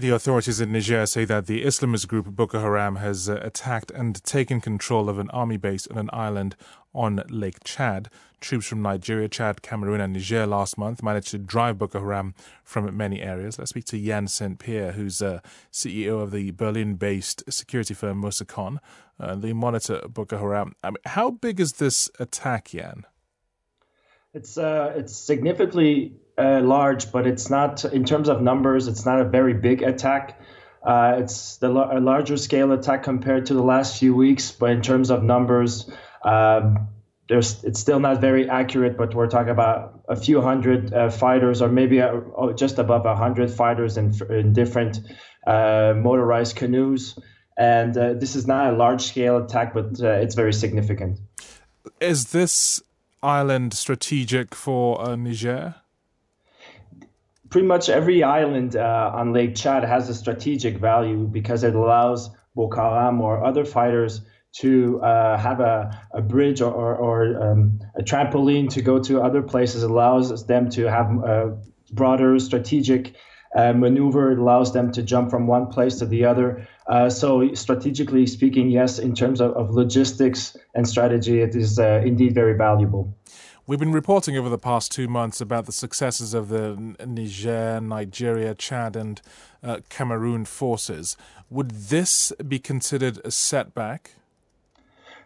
The authorities in Niger say that the Islamist group Boko Haram has uh, attacked and taken control of an army base on an island on Lake Chad. Troops from Nigeria, Chad, Cameroon, and Niger last month managed to drive Boko Haram from many areas. Let's speak to Yan St. Pierre, who's uh, CEO of the Berlin based security firm MOSECON. Uh, they monitor Boko Haram. I mean, how big is this attack, Yan? It's, uh, it's significantly uh, large, but it's not in terms of numbers. It's not a very big attack. Uh, it's the, a larger scale attack compared to the last few weeks, but in terms of numbers, um, there's it's still not very accurate. But we're talking about a few hundred uh, fighters, or maybe a, oh, just above a hundred fighters in, in different uh, motorized canoes. And uh, this is not a large scale attack, but uh, it's very significant. Is this island strategic for Niger? Pretty much every island uh, on Lake Chad has a strategic value because it allows Boko Haram or other fighters to uh, have a, a bridge or, or, or um, a trampoline to go to other places. It allows them to have a broader strategic uh, maneuver. It allows them to jump from one place to the other. Uh, so, strategically speaking, yes, in terms of, of logistics and strategy, it is uh, indeed very valuable. We've been reporting over the past two months about the successes of the Niger, Nigeria, Chad, and uh, Cameroon forces. Would this be considered a setback?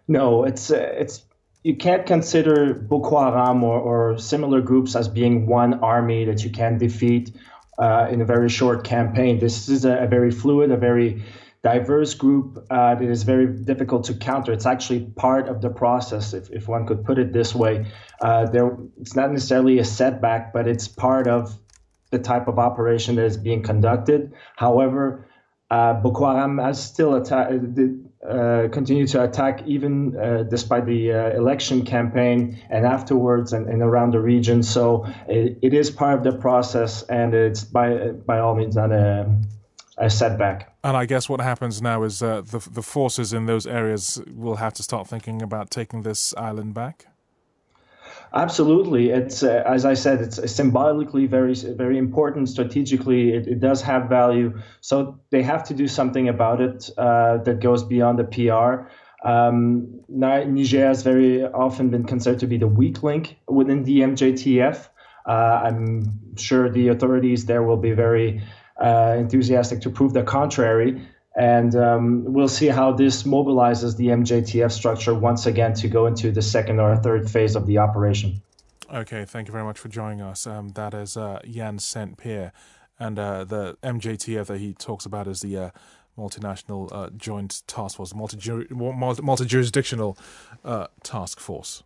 No, it's uh, it's you can't consider Boko Haram or, or, similar groups as being one army that you can defeat uh, in a very short campaign. This is a, a very fluid, a very diverse group uh, that is very difficult to counter. It's actually part of the process, if, if one could put it this way. Uh, there, it's not necessarily a setback, but it's part of the type of operation that is being conducted. However, uh, Boko Haram has still attack, uh, continued to attack even uh, despite the uh, election campaign and afterwards and, and, around the region. So it, it is part of the process, and it's by by all means not a a setback. And I guess what happens now is uh, the the forces in those areas will have to start thinking about taking this island back. Absolutely, it's uh, as I said, it's symbolically very very important. Strategically, it, it, does have value. So they have to do something about it uh, that goes beyond the PR. Um, Niger has very often been considered to be the weak link within the MJTF. Uh, I'm sure the authorities there will be very uh, enthusiastic to prove the contrary. And um, we'll see how this mobilizes the MJTF structure once again to go into the second or third phase of the operation. Okay, thank you very much for joining us. Um, that is uh, Yan St. Pierre. And uh, the MJTF that he talks about is the uh, multinational uh, joint task force, multi jurisdictional uh, task force.